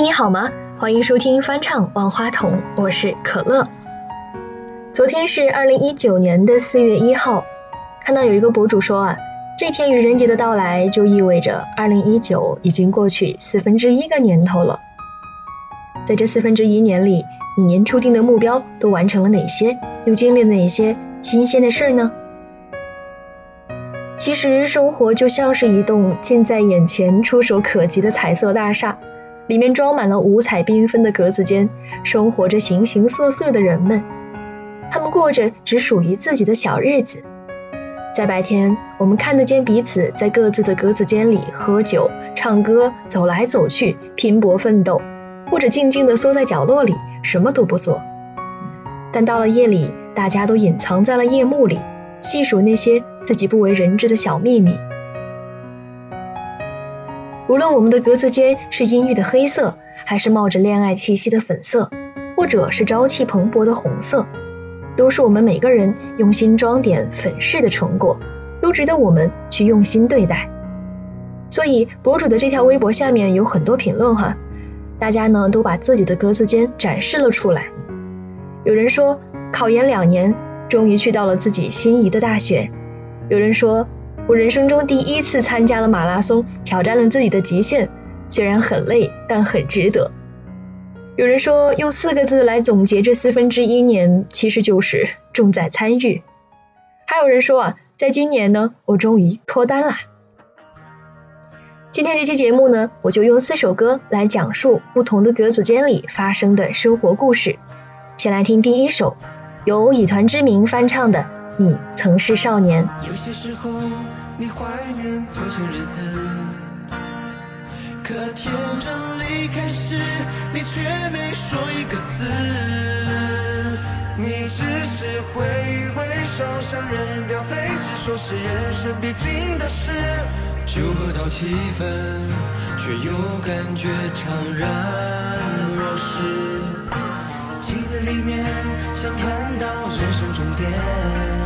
你好吗？欢迎收听翻唱《万花筒》，我是可乐。昨天是二零一九年的四月一号，看到有一个博主说啊，这天愚人节的到来就意味着二零一九已经过去四分之一个年头了。在这四分之一年里，你年初定的目标都完成了哪些？又经历了哪些新鲜的事儿呢？其实，生活就像是一栋近在眼前、触手可及的彩色大厦。里面装满了五彩缤纷的格子间，生活着形形色色的人们，他们过着只属于自己的小日子。在白天，我们看得见彼此在各自的格子间里喝酒、唱歌、走来走去、拼搏奋斗，或者静静地缩在角落里什么都不做。但到了夜里，大家都隐藏在了夜幕里，细数那些自己不为人知的小秘密。无论我们的格子间是阴郁的黑色，还是冒着恋爱气息的粉色，或者是朝气蓬勃的红色，都是我们每个人用心装点粉饰的成果，都值得我们去用心对待。所以，博主的这条微博下面有很多评论哈，大家呢都把自己的格子间展示了出来。有人说，考研两年，终于去到了自己心仪的大学；有人说。我人生中第一次参加了马拉松，挑战了自己的极限，虽然很累，但很值得。有人说，用四个字来总结这四分之一年，其实就是重在参与。还有人说啊，在今年呢，我终于脱单了。今天这期节目呢，我就用四首歌来讲述不同的格子间里发生的生活故事。先来听第一首，由以团之名翻唱的。你曾是少年。有些时候，你怀念从前日子，可天真离开时，你却没说一个字。你只是挥挥手，像扔掉废纸，说是人生必经的事。酒喝到七分，却又感觉怅然若失。镜子里面，想看到人生终点。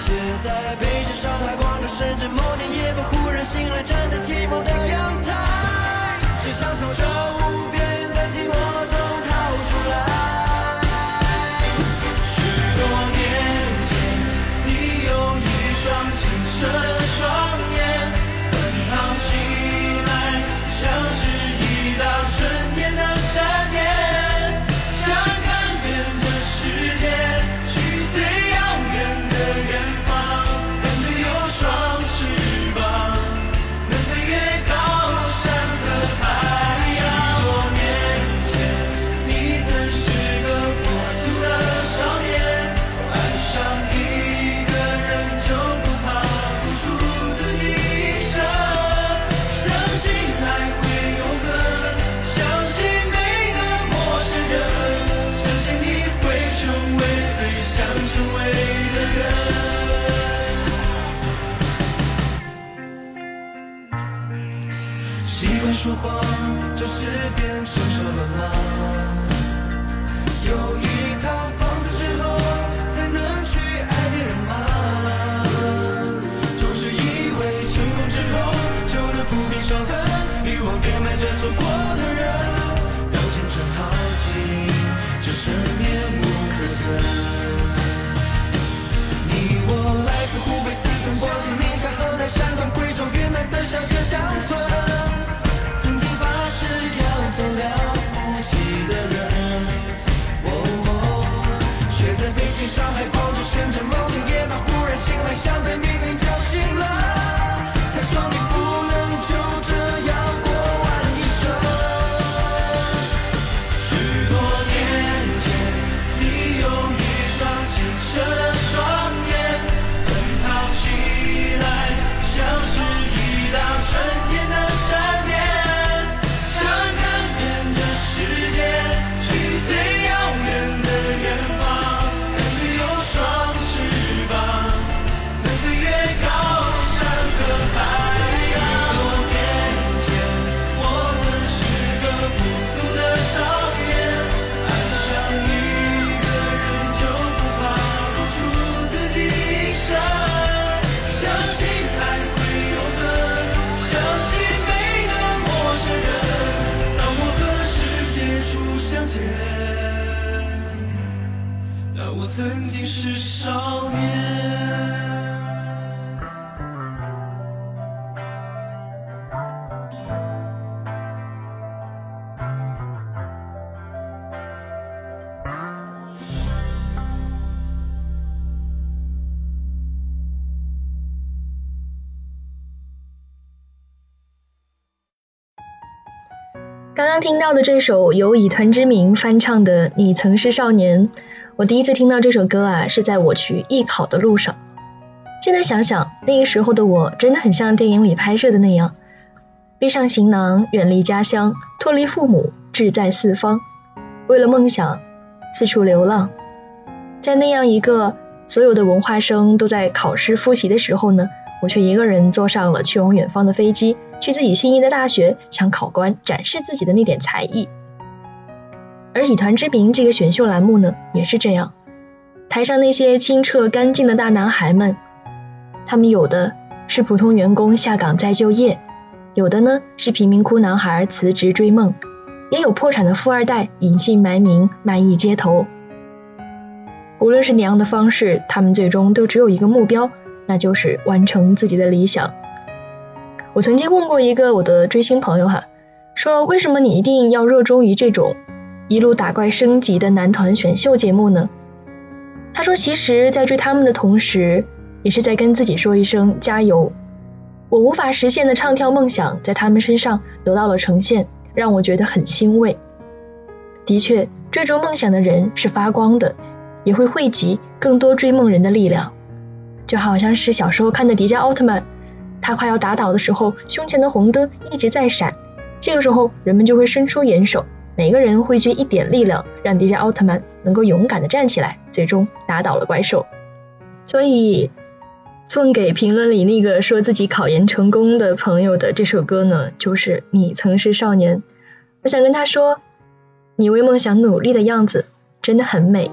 却在北京、上海、广州、深圳，某天夜半忽然醒来，站在寂寞的阳台，只想从这无边的寂寞中逃出来。想成为的人。习惯说谎就是变成熟了。吗这乡村曾经发誓要做了不起的人，哦，却在北京、上海、广州、深圳，某天夜晚忽然醒来，像被命。曾经是少年。听到的这首由以团之名翻唱的《你曾是少年》，我第一次听到这首歌啊，是在我去艺考的路上。现在想想，那个时候的我真的很像电影里拍摄的那样，背上行囊，远离家乡，脱离父母，志在四方，为了梦想四处流浪。在那样一个所有的文化生都在考试复习的时候呢，我却一个人坐上了去往远方的飞机。去自己心仪的大学，向考官展示自己的那点才艺。而以团之名这个选秀栏目呢，也是这样。台上那些清澈干净的大男孩们，他们有的是普通员工下岗再就业，有的呢是贫民窟男孩辞职追梦，也有破产的富二代隐姓埋名卖艺街头。无论是哪样的方式，他们最终都只有一个目标，那就是完成自己的理想。我曾经问过一个我的追星朋友哈，说为什么你一定要热衷于这种一路打怪升级的男团选秀节目呢？他说，其实，在追他们的同时，也是在跟自己说一声加油。我无法实现的唱跳梦想，在他们身上得到了呈现，让我觉得很欣慰。的确，追逐梦想的人是发光的，也会汇集更多追梦人的力量，就好像是小时候看的迪迦奥特曼。他快要打倒的时候，胸前的红灯一直在闪。这个时候，人们就会伸出援手，每个人汇聚一点力量，让迪迦奥特曼能够勇敢的站起来，最终打倒了怪兽。所以，送给评论里那个说自己考研成功的朋友的这首歌呢，就是《你曾是少年》。我想跟他说，你为梦想努力的样子真的很美。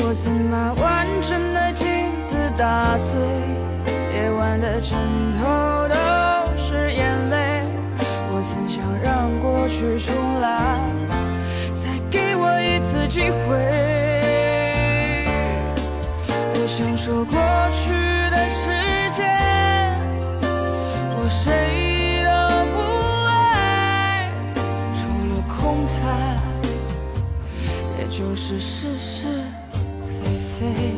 我曾把完整的镜子打碎，夜晚的枕头都是眼泪。我曾想让过去重来，再给我一次机会。我想说过去的时间，我谁都不爱，除了空谈，也就是事实。飞。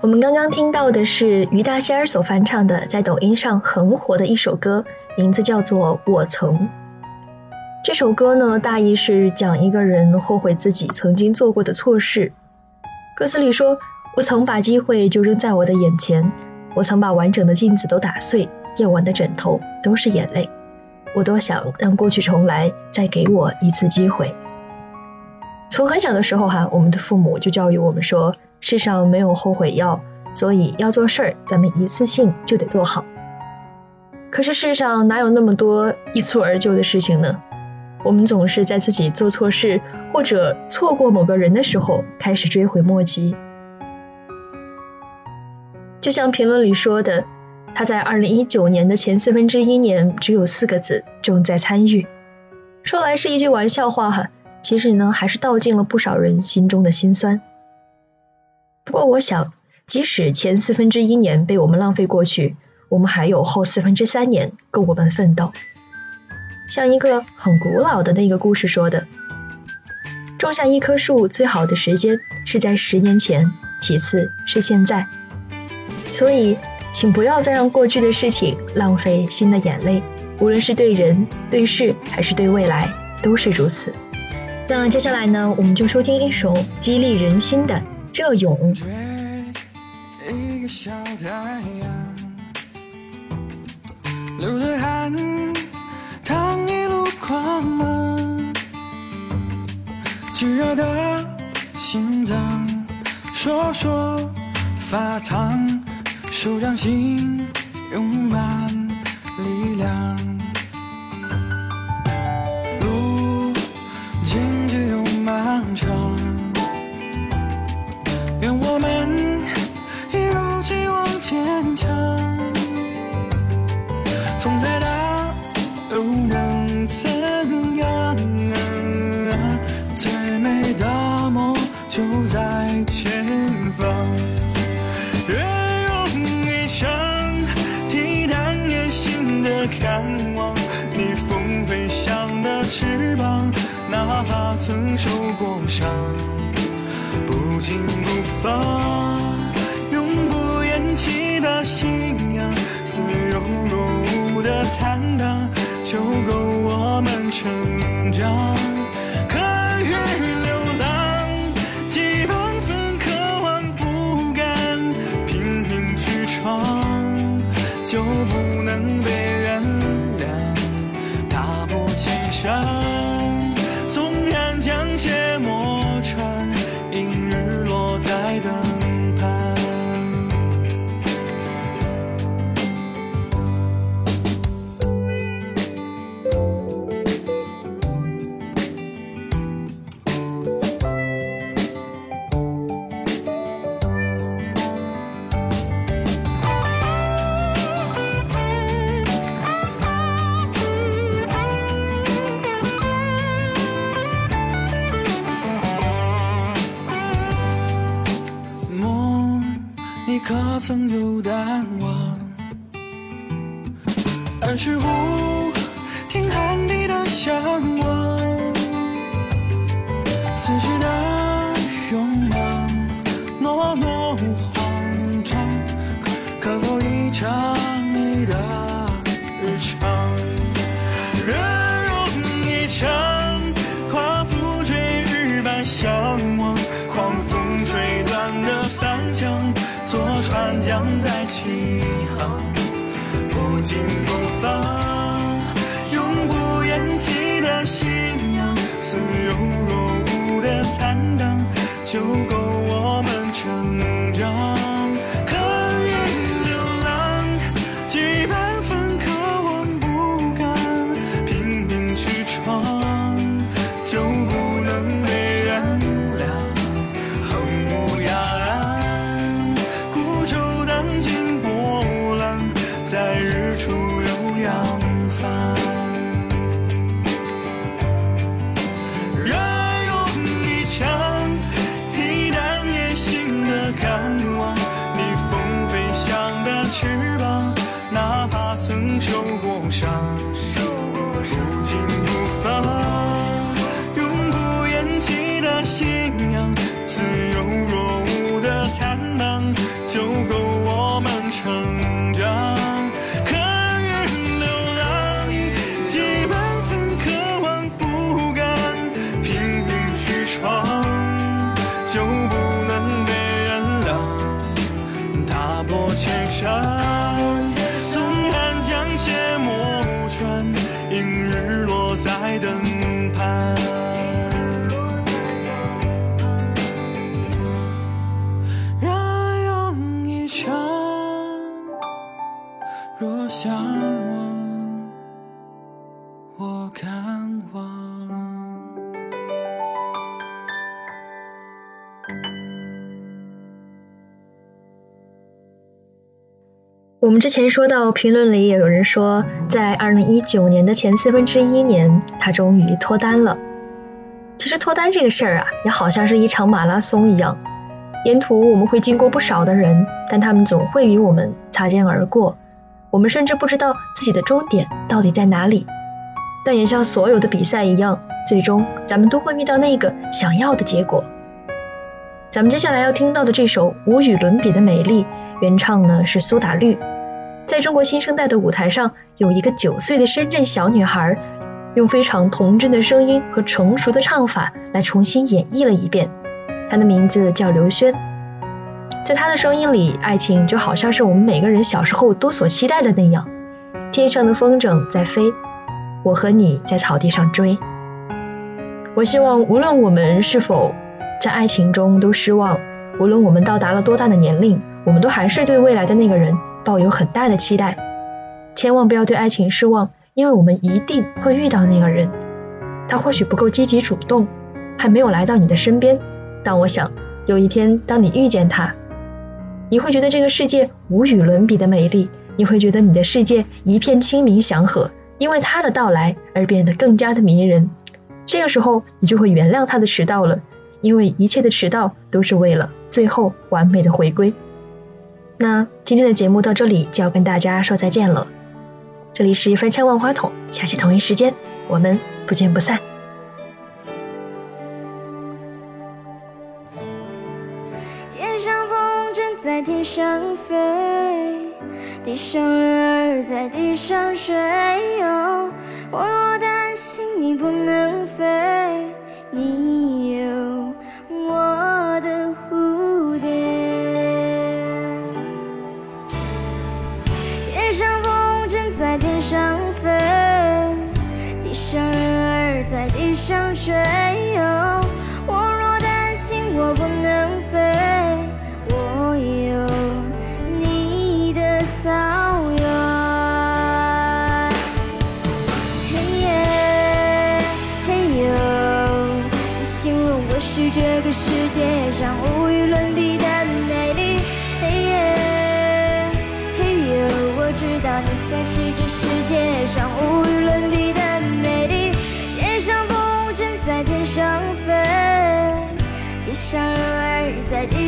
我们刚刚听到的是于大仙儿所翻唱的，在抖音上很火的一首歌，名字叫做《我曾》。这首歌呢，大意是讲一个人后悔自己曾经做过的错事。歌词里说：“我曾把机会就扔在我的眼前，我曾把完整的镜子都打碎，夜晚的枕头都是眼泪。我多想让过去重来，再给我一次机会。”从很小的时候哈，我们的父母就教育我们说。世上没有后悔药，所以要做事儿，咱们一次性就得做好。可是世上哪有那么多一蹴而就的事情呢？我们总是在自己做错事或者错过某个人的时候开始追悔莫及。就像评论里说的，他在二零一九年的前四分之一年只有四个字：重在参与。说来是一句玩笑话哈，其实呢还是道尽了不少人心中的辛酸。不过，我想，即使前四分之一年被我们浪费过去，我们还有后四分之三年够我们奋斗。像一个很古老的那个故事说的：“种下一棵树最好的时间是在十年前，其次是现在。”所以，请不要再让过去的事情浪费新的眼泪，无论是对人、对事还是对未来，都是如此。那接下来呢，我们就收听一首激励人心的。热勇追。一个小太阳，流着汗，淌一路狂澜，炙热的心脏，说说发烫，手掌心用满坚强，风再大又能怎样？最美的梦就在前方。越用一生替代年轻的渴望，逆风飞翔的翅膀，哪怕曾受过伤。不紧不放，成长。曾有淡忘。二十五听汗滴的向往，四肢的我们之前说到，评论里也有人说，在二零一九年的前四分之一年，他终于脱单了。其实脱单这个事儿啊，也好像是一场马拉松一样，沿途我们会经过不少的人，但他们总会与我们擦肩而过，我们甚至不知道自己的终点到底在哪里。但也像所有的比赛一样，最终咱们都会遇到那个想要的结果。咱们接下来要听到的这首《无与伦比的美丽》，原唱呢是苏打绿。在中国新生代的舞台上，有一个九岁的深圳小女孩，用非常童真的声音和成熟的唱法来重新演绎了一遍。她的名字叫刘轩。在她的声音里，爱情就好像是我们每个人小时候都所期待的那样。天上的风筝在飞，我和你在草地上追。我希望，无论我们是否在爱情中都失望，无论我们到达了多大的年龄，我们都还是对未来的那个人抱有很大的期待。千万不要对爱情失望，因为我们一定会遇到那个人。他或许不够积极主动，还没有来到你的身边，但我想有一天，当你遇见他，你会觉得这个世界无与伦比的美丽，你会觉得你的世界一片清明祥和，因为他的到来而变得更加的迷人。这个时候，你就会原谅他的迟到了，因为一切的迟到都是为了最后完美的回归。那今天的节目到这里就要跟大家说再见了。这里是翻唱万花筒，下期同一时间我们不见不散。天上风筝在天上飞，地上人儿在地上睡。哦，我若担心你不能飞，你上睡。哦，我若担心我不能飞，我有你的草原。嘿耶，嘿呦，你形容我是这个世界上无与伦比的美丽。嘿耶，嘿呦，我知道你才是这世界上无与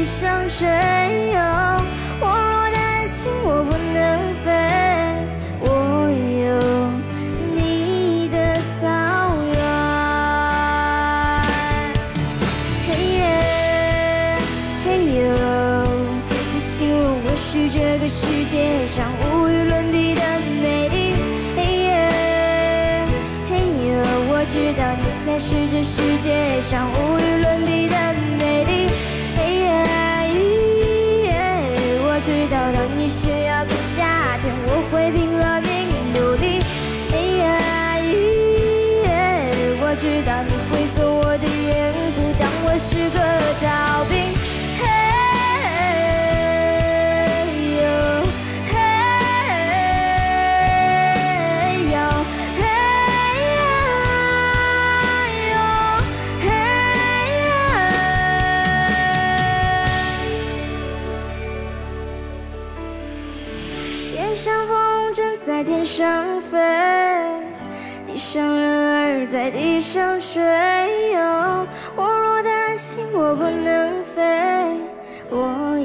上春游。我若担心我不能飞，我有你的草原。嘿耶，嘿哟，你形容我是这个世界上无与伦比的美丽。嘿耶，嘿哟，我知道你才是这世界上无。你像风筝在天上飞，地上人儿在地上追。我若担心我不能飞，我。